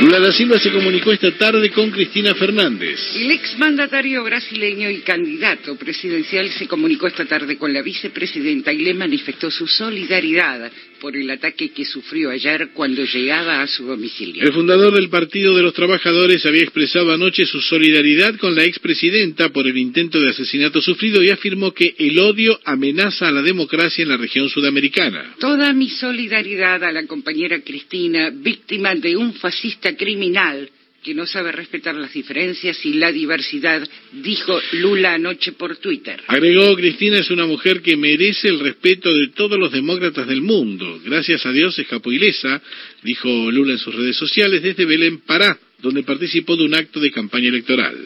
Lula da Silva se comunicó esta tarde con Cristina Fernández. El exmandatario brasileño y candidato presidencial se comunicó esta tarde con la vicepresidenta y le manifestó su solidaridad por el ataque que sufrió ayer cuando llegaba a su domicilio. El fundador del Partido de los Trabajadores había expresado anoche su solidaridad con la expresidenta por el intento de asesinato sufrido y afirmó que el odio amenaza a la democracia en la región sudamericana. Toda mi solidaridad a la compañera Cristina, víctima de un fascista criminal que no sabe respetar las diferencias y la diversidad, dijo Lula anoche por Twitter. Agregó, Cristina es una mujer que merece el respeto de todos los demócratas del mundo. Gracias a Dios escapó ilesa, dijo Lula en sus redes sociales desde Belén Pará, donde participó de un acto de campaña electoral.